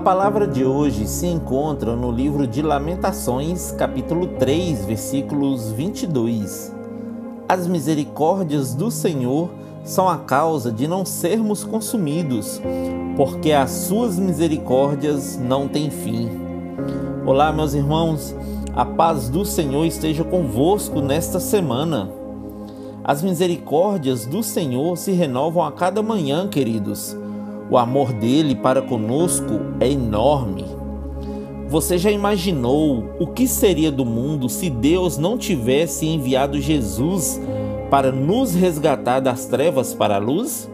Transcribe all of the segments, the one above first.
palavra de hoje se encontra no livro de Lamentações, capítulo 3, versículos 22. As misericórdias do Senhor são a causa de não sermos consumidos, porque as suas misericórdias não têm fim. Olá, meus irmãos, a paz do Senhor esteja convosco nesta semana. As misericórdias do Senhor se renovam a cada manhã, queridos. O amor dele para conosco é enorme. Você já imaginou o que seria do mundo se Deus não tivesse enviado Jesus para nos resgatar das trevas para a luz?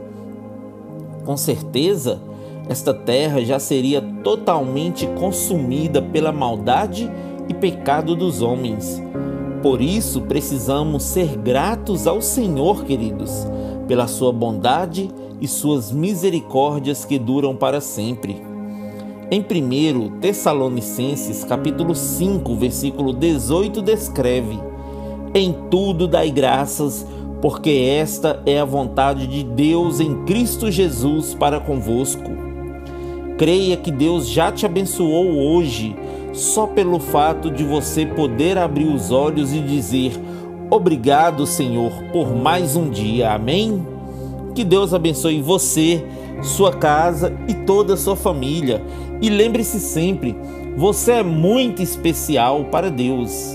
Com certeza, esta terra já seria totalmente consumida pela maldade e pecado dos homens. Por isso, precisamos ser gratos ao Senhor, queridos, pela sua bondade e suas misericórdias que duram para sempre. Em 1 Tessalonicenses, capítulo 5, versículo 18 descreve: Em tudo dai graças, porque esta é a vontade de Deus em Cristo Jesus para convosco. Creia que Deus já te abençoou hoje, só pelo fato de você poder abrir os olhos e dizer: Obrigado, Senhor, por mais um dia. Amém? Que Deus abençoe você, sua casa e toda a sua família. E lembre-se sempre, você é muito especial para Deus.